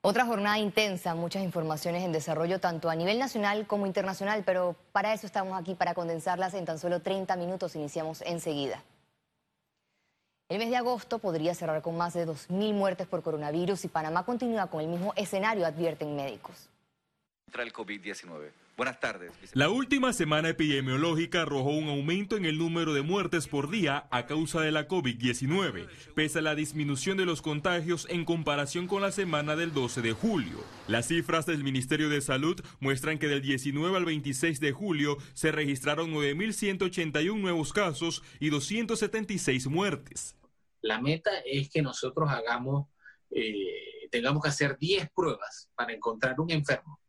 Otra jornada intensa, muchas informaciones en desarrollo tanto a nivel nacional como internacional, pero para eso estamos aquí, para condensarlas en tan solo 30 minutos. Iniciamos enseguida. El mes de agosto podría cerrar con más de 2.000 muertes por coronavirus y Panamá continúa con el mismo escenario, advierten médicos. el COVID-19. Buenas tardes. La última semana epidemiológica arrojó un aumento en el número de muertes por día a causa de la COVID-19, pese a la disminución de los contagios en comparación con la semana del 12 de julio. Las cifras del Ministerio de Salud muestran que del 19 al 26 de julio se registraron 9.181 nuevos casos y 276 muertes. La meta es que nosotros hagamos, eh, tengamos que hacer 10 pruebas para encontrar un enfermo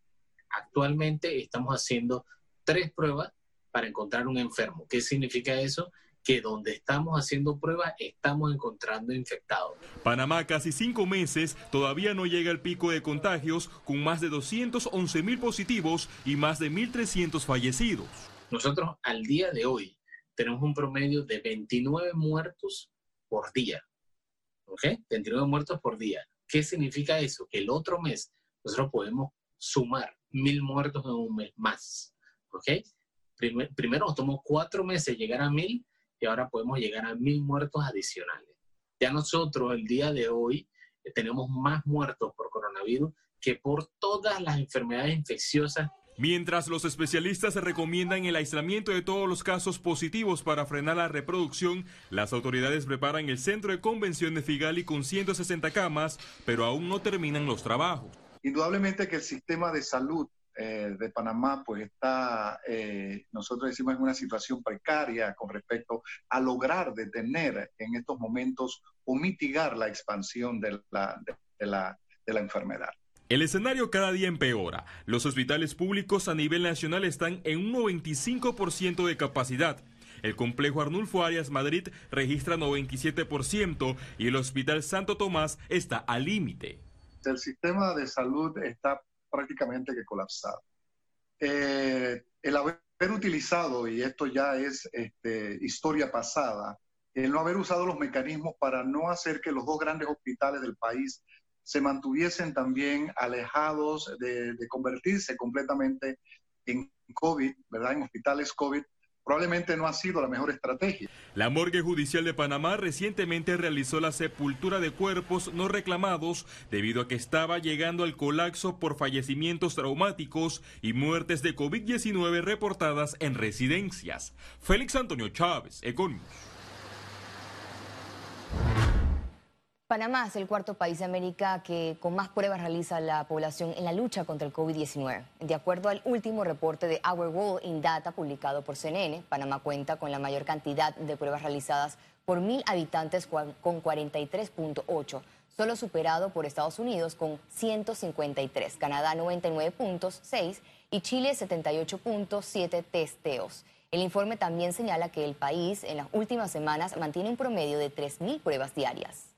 Actualmente estamos haciendo tres pruebas para encontrar un enfermo. ¿Qué significa eso? que donde estamos haciendo pruebas estamos encontrando infectados. Panamá, casi cinco meses, todavía no llega al pico de contagios, con más de 211 mil positivos y más de 1.300 fallecidos. Nosotros al día de hoy tenemos un promedio de 29 muertos por día. ¿Ok? 29 muertos por día. ¿Qué significa eso? Que el otro mes nosotros podemos sumar mil muertos en un mes más. ¿Ok? primero nos tomó cuatro meses llegar a mil y ahora podemos llegar a mil muertos adicionales. Ya nosotros el día de hoy eh, tenemos más muertos por coronavirus que por todas las enfermedades infecciosas Mientras los especialistas recomiendan el aislamiento de todos los casos positivos para frenar la reproducción, las autoridades preparan el centro de convención de Figali con 160 camas, pero aún no terminan los trabajos. Indudablemente que el sistema de salud eh, de Panamá pues está, eh, nosotros decimos, en una situación precaria con respecto a lograr detener en estos momentos o mitigar la expansión de la, de la, de la enfermedad. El escenario cada día empeora. Los hospitales públicos a nivel nacional están en un 95% de capacidad. El complejo Arnulfo Arias Madrid registra 97% y el Hospital Santo Tomás está al límite el sistema de salud está prácticamente que colapsado. Eh, el haber utilizado, y esto ya es este, historia pasada, el no haber usado los mecanismos para no hacer que los dos grandes hospitales del país se mantuviesen también alejados de, de convertirse completamente en COVID, ¿verdad? En hospitales COVID, probablemente no ha sido la mejor estrategia. La morgue judicial de Panamá recientemente realizó la sepultura de cuerpos no reclamados debido a que estaba llegando al colapso por fallecimientos traumáticos y muertes de COVID-19 reportadas en residencias. Félix Antonio Chávez, Econius. Panamá es el cuarto país de América que con más pruebas realiza la población en la lucha contra el COVID-19. De acuerdo al último reporte de Our World in Data publicado por CNN, Panamá cuenta con la mayor cantidad de pruebas realizadas por mil habitantes con 43.8, solo superado por Estados Unidos con 153, Canadá 99.6 y Chile 78.7 testeos. El informe también señala que el país en las últimas semanas mantiene un promedio de 3.000 pruebas diarias.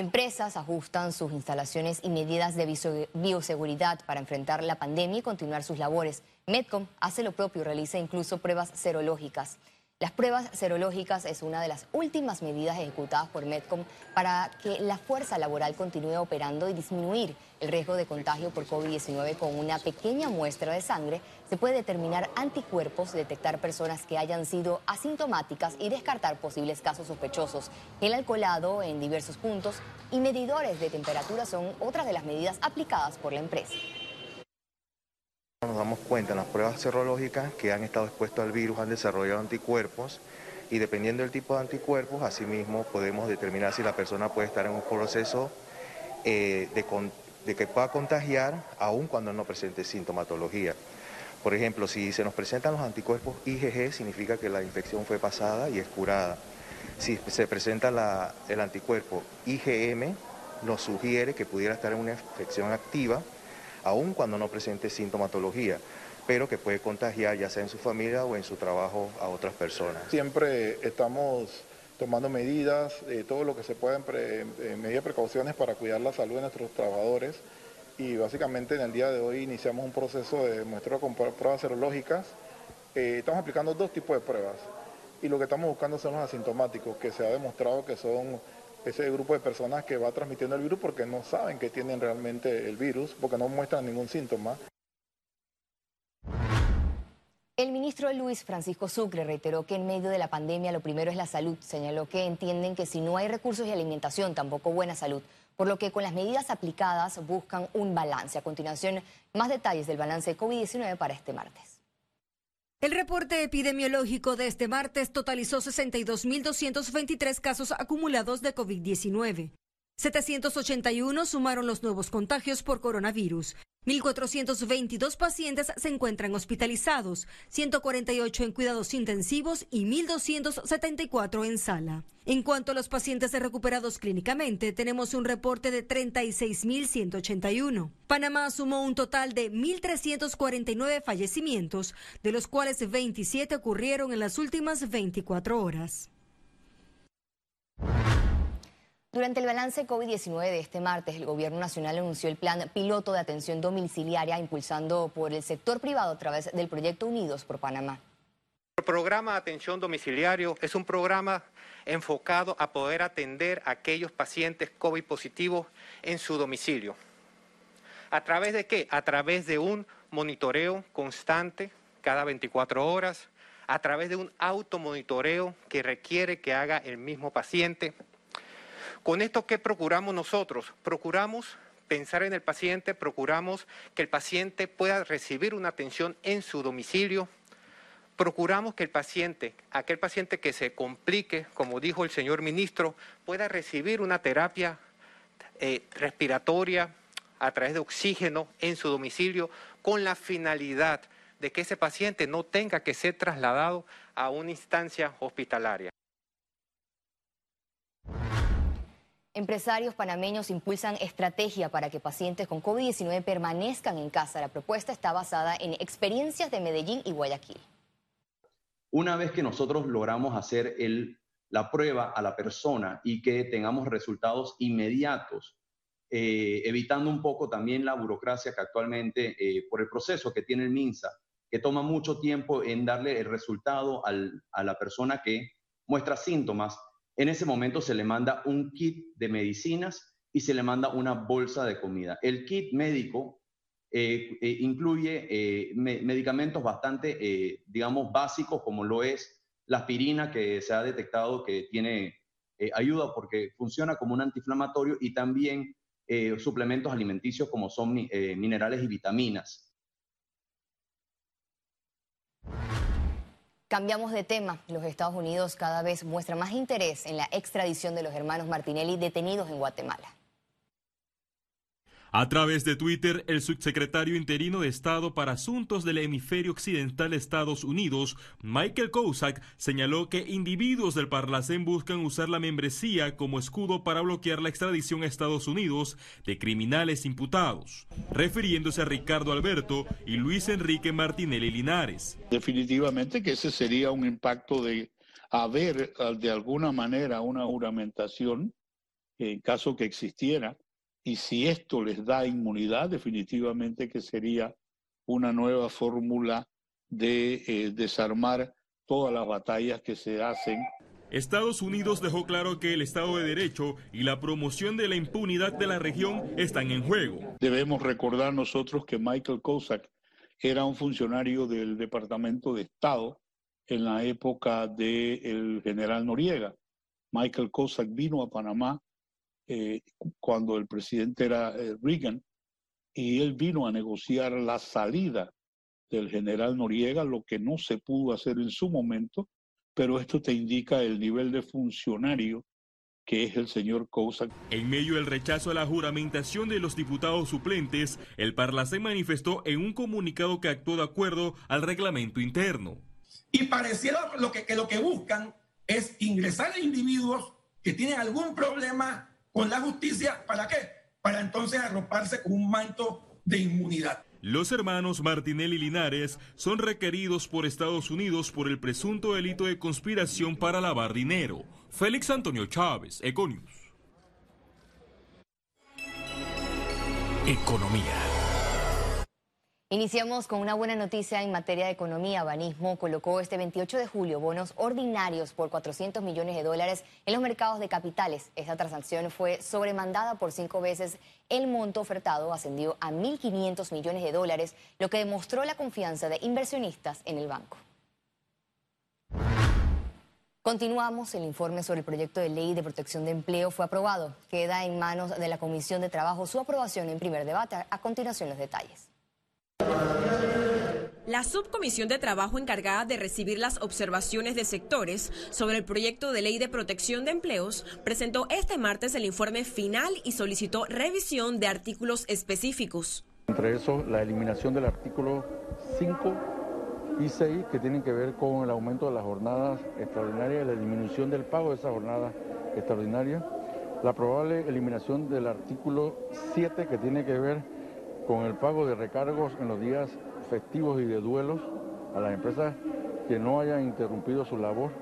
Empresas ajustan sus instalaciones y medidas de bioseguridad para enfrentar la pandemia y continuar sus labores. Medcom hace lo propio, realiza incluso pruebas serológicas. Las pruebas serológicas es una de las últimas medidas ejecutadas por Medcom para que la fuerza laboral continúe operando y disminuir el riesgo de contagio por COVID-19 con una pequeña muestra de sangre. Se puede determinar anticuerpos, detectar personas que hayan sido asintomáticas y descartar posibles casos sospechosos. El alcoholado en diversos puntos y medidores de temperatura son otras de las medidas aplicadas por la empresa. Nos damos cuenta en las pruebas serológicas que han estado expuestos al virus, han desarrollado anticuerpos y dependiendo del tipo de anticuerpos, asimismo podemos determinar si la persona puede estar en un proceso eh, de, que pueda contagiar aun cuando no presente sintomatología. Por ejemplo, si se nos presentan los anticuerpos IgG, significa que la infección fue pasada y es curada. Si se presenta el anticuerpo IgM, nos sugiere que pudiera estar en una infección activa aun cuando no presente sintomatología, pero que puede contagiar ya sea en su familia o en su trabajo a otras personas. Siempre estamos tomando medidas, eh, todo lo que se pueden, eh, medidas precauciones para cuidar la salud de nuestros trabajadores y básicamente en el día de hoy iniciamos un proceso de muestreo con pruebas serológicas. Eh, estamos aplicando dos tipos de pruebas y lo que estamos buscando son los asintomáticos, que se ha demostrado que son ese grupo de personas que va transmitiendo el virus porque no saben que tienen realmente el virus, porque no muestran ningún síntoma. El ministro Luis Francisco Sucre reiteró que en medio de la pandemia lo primero es la salud. Señaló que entienden que si no hay recursos y alimentación, tampoco buena salud, por lo que con las medidas aplicadas buscan un balance. A continuación, más detalles del balance de COVID-19 para este martes. El reporte epidemiológico de este martes totalizó 62.223 casos acumulados de COVID-19. 781 sumaron los nuevos contagios por coronavirus. 1.422 pacientes se encuentran hospitalizados, 148 en cuidados intensivos y 1.274 en sala. En cuanto a los pacientes recuperados clínicamente, tenemos un reporte de 36.181. Panamá sumó un total de 1.349 fallecimientos, de los cuales 27 ocurrieron en las últimas 24 horas. Durante el balance COVID-19 de este martes, el Gobierno Nacional anunció el plan piloto de atención domiciliaria impulsando por el sector privado a través del proyecto Unidos por Panamá. El programa de atención domiciliario es un programa enfocado a poder atender a aquellos pacientes COVID positivos en su domicilio. ¿A través de qué? A través de un monitoreo constante cada 24 horas, a través de un automonitoreo que requiere que haga el mismo paciente con esto, ¿qué procuramos nosotros? Procuramos pensar en el paciente, procuramos que el paciente pueda recibir una atención en su domicilio, procuramos que el paciente, aquel paciente que se complique, como dijo el señor ministro, pueda recibir una terapia eh, respiratoria a través de oxígeno en su domicilio con la finalidad de que ese paciente no tenga que ser trasladado a una instancia hospitalaria. Empresarios panameños impulsan estrategia para que pacientes con COVID-19 permanezcan en casa. La propuesta está basada en experiencias de Medellín y Guayaquil. Una vez que nosotros logramos hacer la prueba a la persona y que tengamos resultados inmediatos, eh, evitando un poco también la burocracia que actualmente, eh, por el proceso que tiene el MINSA, que toma mucho tiempo en darle el resultado a la persona que muestra síntomas, en ese momento se le manda un kit de medicinas y se le manda una bolsa de comida. El kit médico eh, eh, incluye eh, medicamentos bastante, digamos, básicos, como lo es la aspirina, que se ha detectado que tiene ayuda porque funciona como un antiinflamatorio, y también suplementos alimenticios como son minerales y vitaminas. Cambiamos de tema. Los Estados Unidos cada vez muestran más interés en la extradición de los hermanos Martinelli detenidos en Guatemala. A través de Twitter, el subsecretario interino de Estado para Asuntos del Hemisferio Occidental de Estados Unidos, Michael Kozak, señaló que individuos del Parlacén buscan usar la membresía como escudo para bloquear la extradición a Estados Unidos de criminales imputados, refiriéndose a Ricardo Alberto y Luis Enrique Martinelli Linares. Definitivamente que ese sería un impacto de haber de alguna manera una juramentación, en caso que existiera, y si esto les da inmunidad, definitivamente que sería una nueva fórmula de eh, desarmar todas las batallas que se hacen. Estados Unidos dejó claro que el Estado de Derecho y la promoción de la impunidad de la región están en juego. Debemos recordar nosotros que Michael Kozak era un funcionario del Departamento de Estado en la época del general Noriega. Michael Kozak vino a Panamá eh, cuando el presidente era eh, Reagan, y él vino a negociar la salida del general Noriega, lo que no se pudo hacer en su momento, pero esto te indica el nivel de funcionario que es el señor Cousa. En medio del rechazo a la juramentación de los diputados suplentes, el Parlacén manifestó en un comunicado que actuó de acuerdo al reglamento interno. Y pareciera lo que, que lo que buscan es ingresar a individuos que tienen algún problema con la justicia, ¿para qué? Para entonces arroparse con un manto de inmunidad. Los hermanos Martinelli Linares son requeridos por Estados Unidos por el presunto delito de conspiración para lavar dinero. Félix Antonio Chávez, Econius. Economía. Iniciamos con una buena noticia en materia de economía. Banismo colocó este 28 de julio bonos ordinarios por 400 millones de dólares en los mercados de capitales. Esta transacción fue sobremandada por cinco veces. El monto ofertado ascendió a 1.500 millones de dólares, lo que demostró la confianza de inversionistas en el banco. Continuamos. El informe sobre el proyecto de ley de protección de empleo fue aprobado. Queda en manos de la Comisión de Trabajo su aprobación en primer debate. A continuación los detalles. La subcomisión de trabajo encargada de recibir las observaciones de sectores sobre el proyecto de ley de protección de empleos presentó este martes el informe final y solicitó revisión de artículos específicos. Entre eso, la eliminación del artículo 5 y 6 que tienen que ver con el aumento de las jornadas extraordinarias y la disminución del pago de esa jornada extraordinaria. La probable eliminación del artículo 7 que tiene que ver con el pago de recargos en los días festivos y de duelos a las empresas que no hayan interrumpido su labor.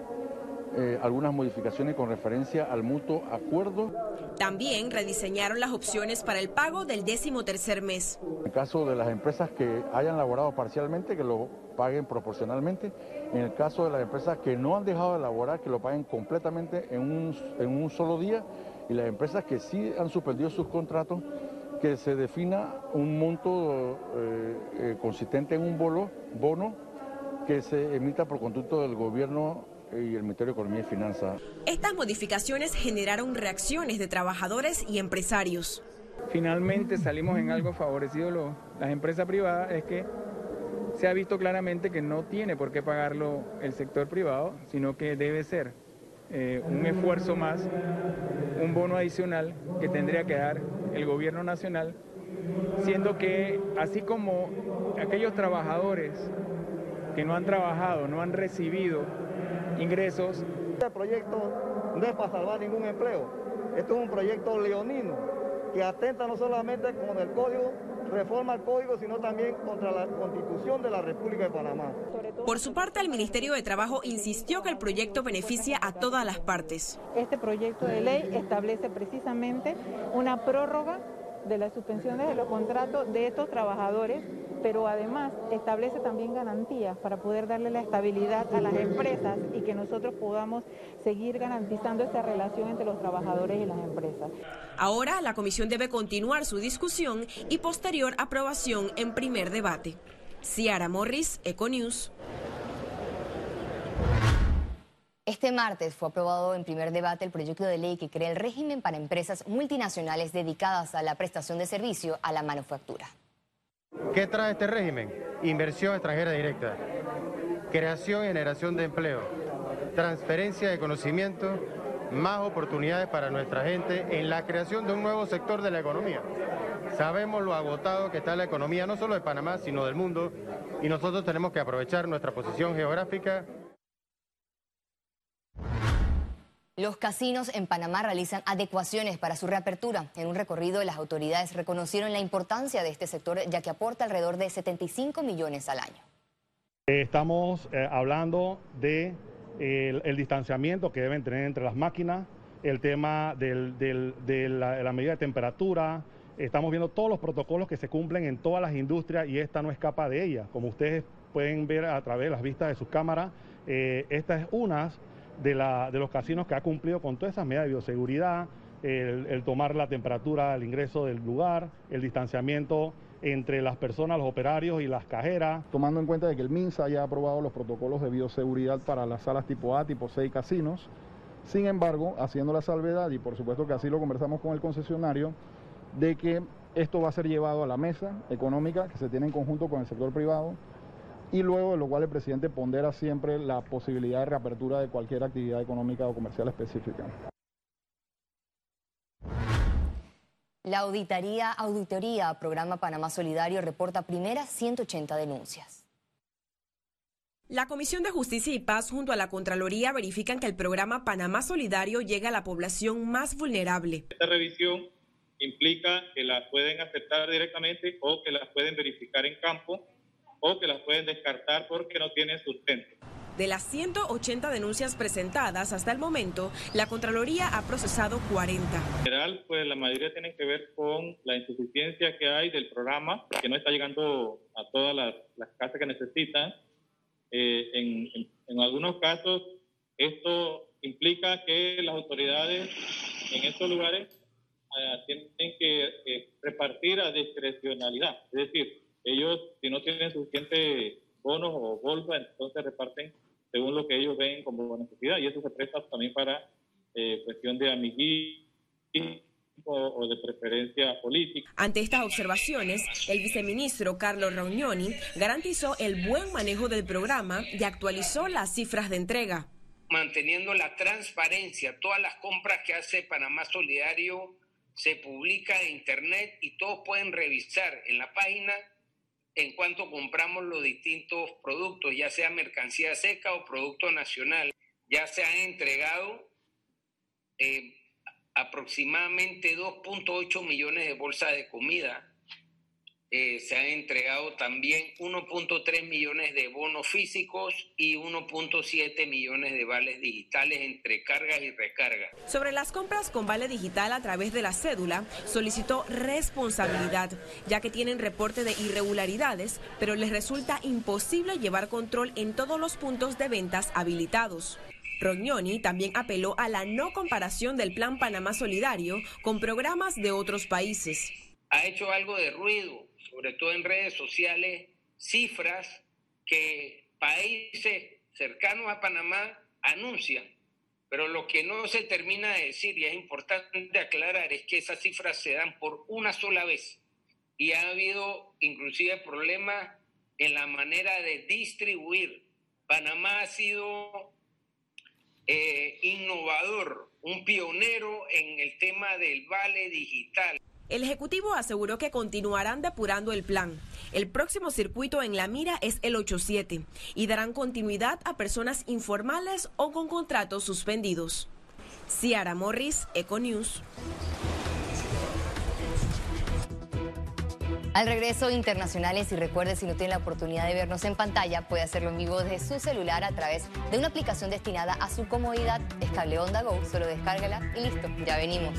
Eh, algunas modificaciones con referencia al mutuo acuerdo. También rediseñaron las opciones para el pago del décimo tercer mes. En el caso de las empresas que hayan laborado parcialmente, que lo paguen proporcionalmente. En el caso de las empresas que no han dejado de laborar, que lo paguen completamente en un, en un solo día. Y las empresas que sí han suspendido sus contratos, que se defina un monto eh, eh, consistente en un bono, bono que se emita por conducto del gobierno y el Ministerio de Economía y Finanzas. Estas modificaciones generaron reacciones de trabajadores y empresarios. Finalmente salimos en algo favorecido las empresas privadas, es que se ha visto claramente que no tiene por qué pagarlo el sector privado, sino que debe ser eh, un esfuerzo más, un bono adicional que tendría que dar el gobierno nacional, siendo que así como aquellos trabajadores que no han trabajado, no han recibido ingresos. Este proyecto no es para salvar ningún empleo, esto es un proyecto leonino que atenta no solamente con el código reforma el código, sino también contra la constitución de la República de Panamá. Por su parte, el Ministerio de Trabajo insistió que el proyecto beneficia a todas las partes. Este proyecto de ley establece precisamente una prórroga de las suspensiones de los contratos de estos trabajadores, pero además establece también garantías para poder darle la estabilidad a las empresas y que nosotros podamos seguir garantizando esta relación entre los trabajadores y las empresas. Ahora la comisión debe continuar su discusión y posterior aprobación en primer debate. Ciara Morris, Econews. Este martes fue aprobado en primer debate el proyecto de ley que crea el régimen para empresas multinacionales dedicadas a la prestación de servicio a la manufactura. ¿Qué trae este régimen? Inversión extranjera directa, creación y generación de empleo, transferencia de conocimiento, más oportunidades para nuestra gente en la creación de un nuevo sector de la economía. Sabemos lo agotado que está la economía no solo de Panamá, sino del mundo, y nosotros tenemos que aprovechar nuestra posición geográfica Los casinos en Panamá realizan adecuaciones para su reapertura. En un recorrido, las autoridades reconocieron la importancia de este sector, ya que aporta alrededor de 75 millones al año. Estamos eh, hablando de el, distanciamiento que deben tener entre las máquinas, el tema de la medida de temperatura. Estamos viendo todos los protocolos que se cumplen en todas las industrias y esta no escapa de ella. Como ustedes pueden ver a través de las vistas de sus cámaras, eh, esta es de, los casinos que ha cumplido con todas esas medidas de bioseguridad, el, tomar la temperatura al ingreso del lugar, el distanciamiento entre las personas, los operarios y las cajeras. Tomando en cuenta de que el MINSA ya ha aprobado los protocolos de bioseguridad para las salas tipo A, tipo C y casinos, sin embargo, haciendo la salvedad, y por supuesto que así lo conversamos con el concesionario, de que esto va a ser llevado a la mesa económica que se tiene en conjunto con el sector privado y luego de lo cual el presidente pondera siempre la posibilidad de reapertura de cualquier actividad económica o comercial específica. La auditoría, auditoría Programa Panamá Solidario reporta primeras 180 denuncias. La Comisión de Justicia y Paz junto a la Contraloría verifican que el programa Panamá Solidario llega a la población más vulnerable. Esta revisión implica que las pueden aceptar directamente o que las pueden verificar en campo o que las pueden descartar porque no tienen sustento. De las 180 denuncias presentadas hasta el momento, la Contraloría ha procesado 40. En general, pues la mayoría tienen que ver con la insuficiencia que hay del programa, que no está llegando a todas las, casas que necesitan. Eh, en, en algunos casos, esto implica que las autoridades en estos lugares eh, tienen que repartir a discrecionalidad. Es decir, ellos, si no tienen suficientes bonos o bolsas, entonces reparten según lo que ellos ven como necesidad. Y eso se presta también para eh, cuestión de amiguismo o de preferencia política. Ante estas observaciones, el viceministro Carlos Raunioni garantizó el buen manejo del programa y actualizó las cifras de entrega manteniendo la transparencia. Todas las compras que hace Panamá Solidario se publica en internet y todos pueden revisar en la página en cuanto compramos los distintos productos, ya sea mercancía seca o producto nacional. Ya se han entregado eh, aproximadamente 2.8 millones de bolsas de comida eh, se han entregado también 1.3 millones de bonos físicos y 1.7 millones de vales digitales entre cargas y recargas. Sobre las compras con vale digital a través de la cédula, solicitó responsabilidad, ya que tienen reporte de irregularidades, pero les resulta imposible llevar control en todos los puntos de ventas habilitados. Rognoni también apeló a la no comparación del Plan Panamá Solidario con programas de otros países. Ha hecho algo de ruido sobre todo en redes sociales, cifras que países cercanos a Panamá anuncian. Pero lo que no se termina de decir y es importante aclarar es que esas cifras se dan por una sola vez y ha habido inclusive problemas en la manera de distribuir. Panamá ha sido eh, innovador, un pionero en el tema del vale digital. El Ejecutivo aseguró que continuarán depurando el plan. El próximo circuito en la mira es el 87 y darán continuidad a personas informales o con contratos suspendidos. Ciara Morris, Econews. Al regreso internacionales y recuerde si no tiene la oportunidad de vernos en pantalla puede hacerlo en vivo desde su celular a través de una aplicación destinada a su comodidad. Es Cable Onda Go, solo descárgala y listo, ya venimos.